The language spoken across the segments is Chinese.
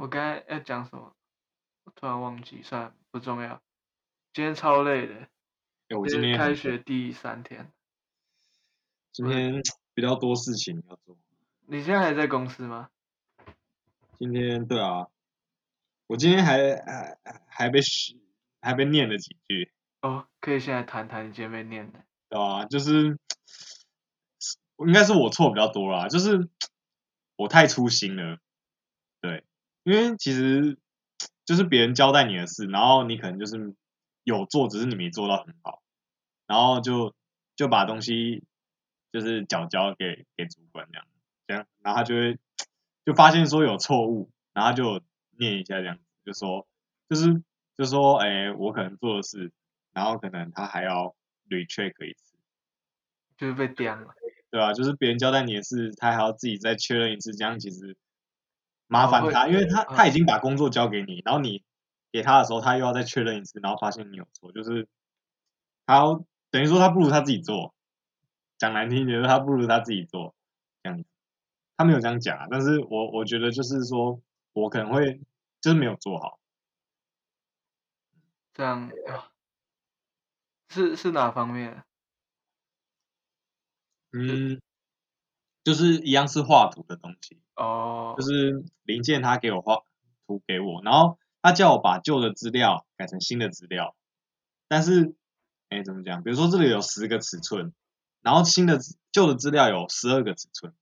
我刚才要讲什么？我突然忘记，算了，不重要。今天超累的，今天开学第三天。今天 比较多事情要做。你现在还在公司吗？今天对啊，我今天还还还还被嘘还被念了几句，哦，可以现在谈谈你今天被念的。对啊、就是应该是我错比较多啦，就是我太粗心了，对，因为其实就是别人交代你的事，然后你可能就是有做，只是你没做到很好，然后就就把东西就是缴交给给主管这样，这样，然后他就会就发现说有错误，然后就念一下这样，就说就是就说哎、我可能做的事，然后可能他还要 recheck 一次。就是被刁了。对啊，就是别人交代你的事，他还要自己再确认一次，这样其实麻烦他，因为他嗯他已经把工作交给你，然后你给他的时候，他又要再确认一次，然后发现你有错，就是他要等于说他不如他自己做，讲难听一点，就是他不如他自己做这样子。他没有这样讲啊，但是我我觉得就是说我可能会就是没有做好，这样啊，是是哪方面？嗯，就是一样是画图的东西，哦，就是零件他给我画图给我，然后他叫我把旧的资料改成新的资料，但是，哎，怎么讲？比如说这里有十个尺寸，然后新的旧的资料有十二个尺寸，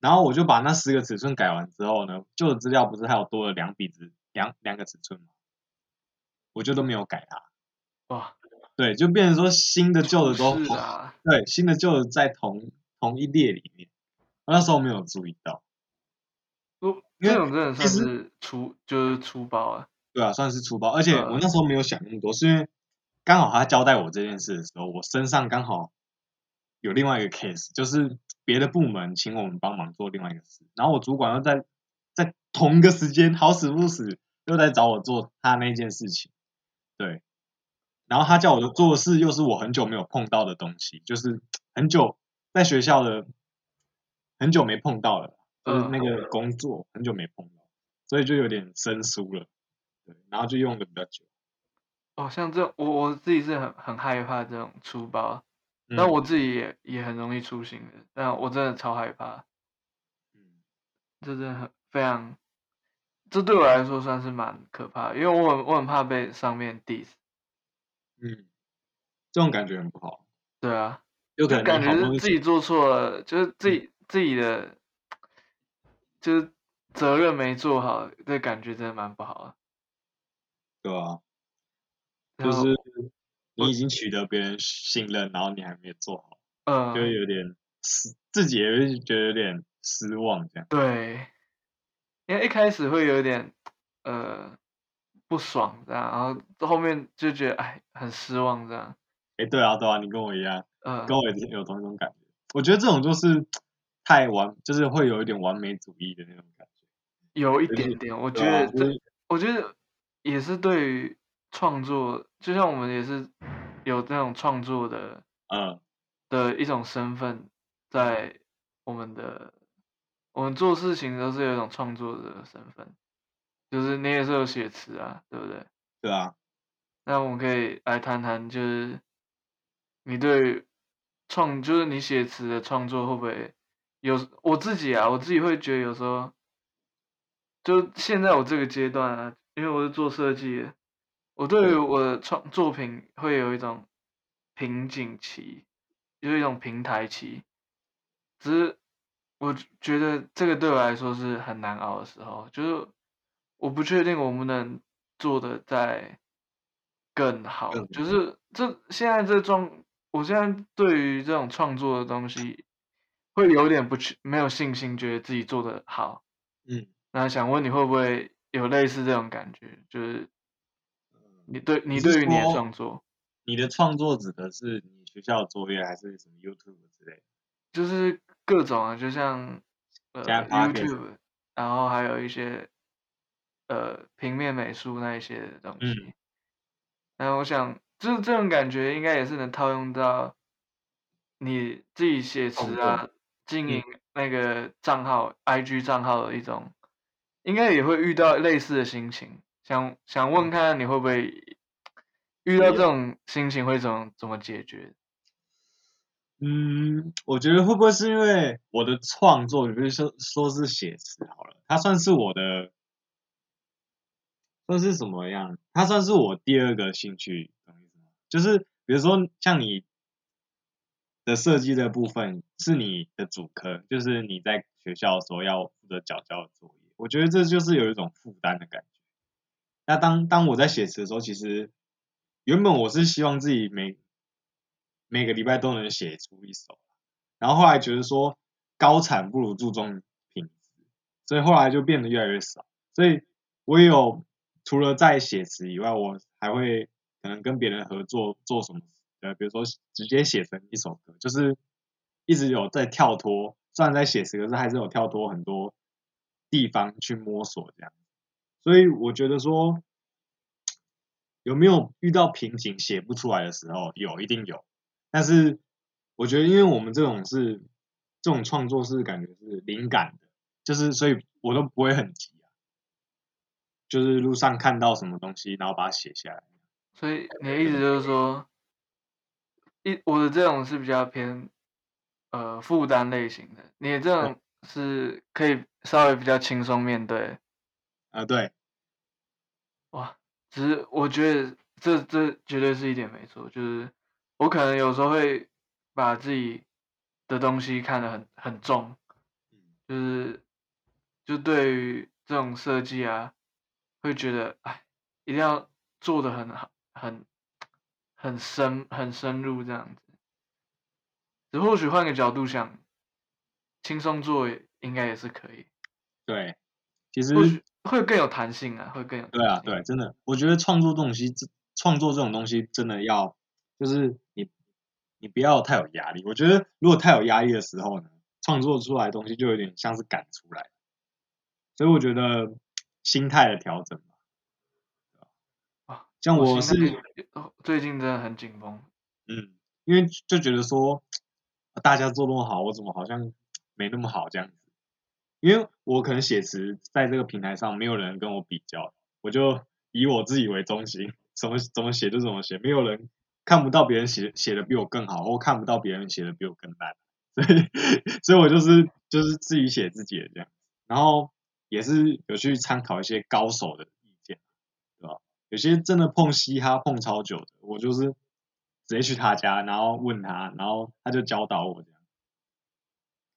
然后我就把那十个尺寸改完之后呢，旧的资料不是还有多了两笔子两两个尺寸吗？我就都没有改它，哇，对，就变成说新的旧的都对，新的旧的在同同一列里面，我那时候没有注意到。不，因为这种真的算是粗，就是粗暴啊。对啊，算是粗暴，而且嗯我那时候没有想那么多，是因为刚好他交代我这件事的时候，我身上刚好有另外一个 case，就是别的部门请我们帮忙做另外一个事，然后我主管又在在同一个时间好死不死又在找我做他那件事情，对，然后他叫我的做的事又是我很久没有碰到的东西，就是很久在学校的很久没碰到了，就是那个工作很久没碰到，所以就有点生疏了。对，然后就用的比较久。哦，像这种我我自己是很很害怕这种粗暴，但嗯我自己也也很容易粗心的，但我真的超害怕，嗯这真的很非常，这对我来说算是蛮可怕的，因为我很我很怕被上面 diss。嗯，这种感觉很不好，对啊，有可能就感觉是自己做错了，就是自己自己的，就是责任没做好，这感觉真的蛮不好的。对啊、就是你已经取得别人信任，然后你还没有做好，嗯，就有点失，自己也会觉得有点失望这样。对，因为一开始会有点呃不爽这样，然后后面就觉得哎很失望这样，哎，对啊，对啊，你跟我一样，嗯、跟我也有同一种感觉。我觉得这种就是太完，就是会有一点完美主义的那种感觉。有一点点，我觉得这就是我觉得也是对于创作，就像我们也是有那种创作的嗯，的一种身份，在我们的我们做事情都是有一种创作者的身份，就是你也是有写词啊，对不对？对啊，那我们可以来谈谈，就是你对创，就是你写词的创作会不会有？我自己啊，我自己会觉得有时候，就现在我这个阶段啊，因为我是做设计的，我对于我的创作品会有一种瓶颈期，有一种平台期，只是我觉得这个对我来说是很难熬的时候，就是我不确定我们能做的再更好，就是这现在这状，我现在对于这种创作的东西会有点不去没有信心，觉得自己做的好。嗯，那想问你会不会有类似这种感觉？就是你对你对于你的创作，你的创作指的是你学校的作业，还是什么 YouTube 之类的？就是各种啊，就像呃 YouTube，然后还有一些呃平面美术那一些的东西。嗯然后我想，就是这种感觉应该也是能套用到你自己写词创啊作、经嗯营那个账号、IG 账号的一种应该也会遇到类似的心情，想想问看看你会不会遇到这种心情会怎么怎么解决？嗯，我觉得会不会是因为我的创作，比如说说是写词好了，它算是我的，算是什么样？它算是我第二个兴趣，懂意思吗？就是比如说像你的设计的部分是你的主科，就是你在学校的时候要负责交交的作业，我觉得这就是有一种负担的感觉。那当当我在写词的时候，其实原本我是希望自己每每个礼拜都能写出一首，然后后来觉得说高产不如注重品质，所以后来就变得越来越少。所以我也有除了在写词以外，我还会可能跟别人合作做什么，呃，比如说直接写成一首歌，就是一直有在跳脱，虽然在写词，可是还是有跳脱很多地方去摸索这样。所以我觉得说有没有遇到瓶颈写不出来的时候，有一定有。但是我觉得，因为我们这种是这种创作是感觉是灵感的，就是所以我都不会很急啊，就是路上看到什么东西，然后把它写下来。所以你的意思就是说，一我的这种是比较偏呃负担类型的，你的这种是可以稍微比较轻松面对。啊，对，哇，只是我觉得这这绝对是一点没错，就是我可能有时候会把自己的东西看得很很重，就是就对于这种设计啊，会觉得哎，一定要做的很好，很很深很深入这样子。只或许换个角度想，轻松做应该也是可以。对，其实会更有弹性啊，会更有。对啊，对，真的，我觉得创作这种东西，创作这种东西真的要，就是你你不要太有压力。我觉得如果太有压力的时候呢，创作出来的东西就有点像是赶出来。所以我觉得心态的调整吧。啊，像我是在最近真的很紧绷。嗯，因为就觉得说大家做那么好，我怎么好像没那么好这样子？因为我可能写词在这个平台上没有人跟我比较，我就以我自己为中心，怎么怎么写就怎么写，没有人看不到别人写写的比我更好，或看不到别人写的比我更烂，所以所以我就是就是自己写自己的这样，然后也是有去参考一些高手的？有些真的碰嘻哈碰超久的，我就是直接去他家，然后问他，然后他就教导我这样，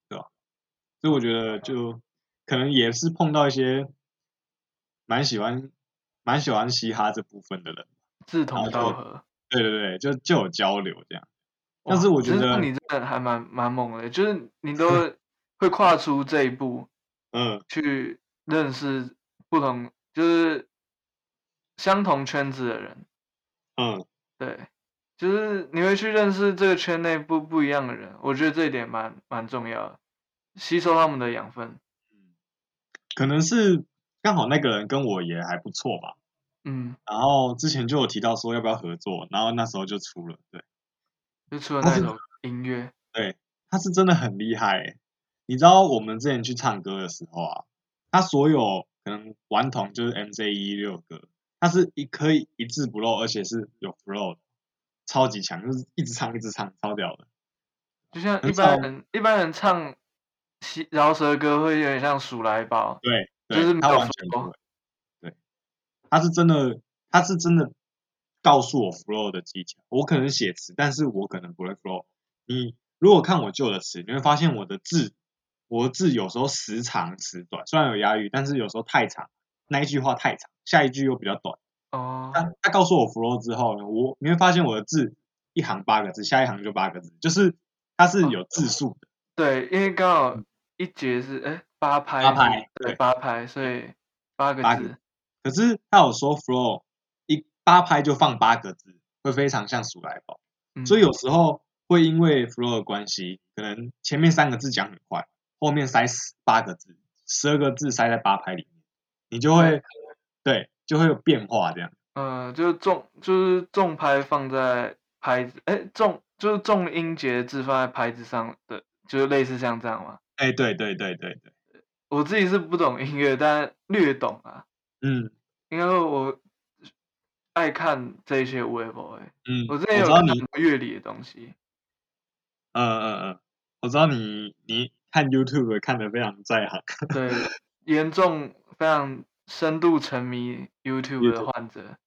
对吧？所以我觉得就可能也是碰到一些蛮喜欢蛮喜欢嘻哈这部分的人，志同道合。对对对，就就有交流这样。但是我觉得，你真的还蛮蛮猛的，就是你都会跨出这一步 嗯去认识不同，就是相同圈子的人。嗯，对，就是你会去认识这个圈内不不一样的人，我觉得这一点蛮蛮重要的，吸收他们的养分。可能是刚好那个人跟我也还不错吧。嗯，然后之前就有提到说要不要合作，然后那时候就出了，对就出了那首音乐，对，他是真的很厉害欸。你知道我们之前去唱歌的时候啊，他所有可能顽童就是 MJ 一六歌，他是一可以一字不漏，而且是有 flow 的，超级强，就是一直唱一直唱，超屌的。就像一般人一般人唱西饶舌歌会有点像鼠来宝，对，就是他完全不会。对，他是真的，他是真的告诉我 flow 的技巧。我可能写词，但是我可能不会 flow。你如果看我旧的词，你会发现我的字，我的字有时候时长时短，虽然有押韵，但是有时候太长，那一句话太长，下一句又比较短。哦，他他告诉我 flow 之后呢，我你会发现我的字一行八个字，下一行就八个字，就是它是有字数的。对，因为刚好一节是哎八拍，八拍对对。八拍，所以八个字，可是他有说 flow 一八拍就放八个字，会非常像数来宝。嗯。所以有时候会因为 flow 的关系，可能前面三个字讲很快，后面塞十八个字、十二个字塞在八拍里面，你就会对就会有变化这样。嗯，就是重就是重拍放在拍子，哎重就是重音节字放在拍子上的，就是类似像这样嘛。哎，对对对对对，我自己是不懂音乐，但略懂啊。嗯应该说我爱看这些微博诶，嗯，我之前有知道你看很多乐理的东西。嗯嗯嗯，我知道你你看 YouTube 看的非常在行。对，严重非常深度沉迷 YouTube 的患者。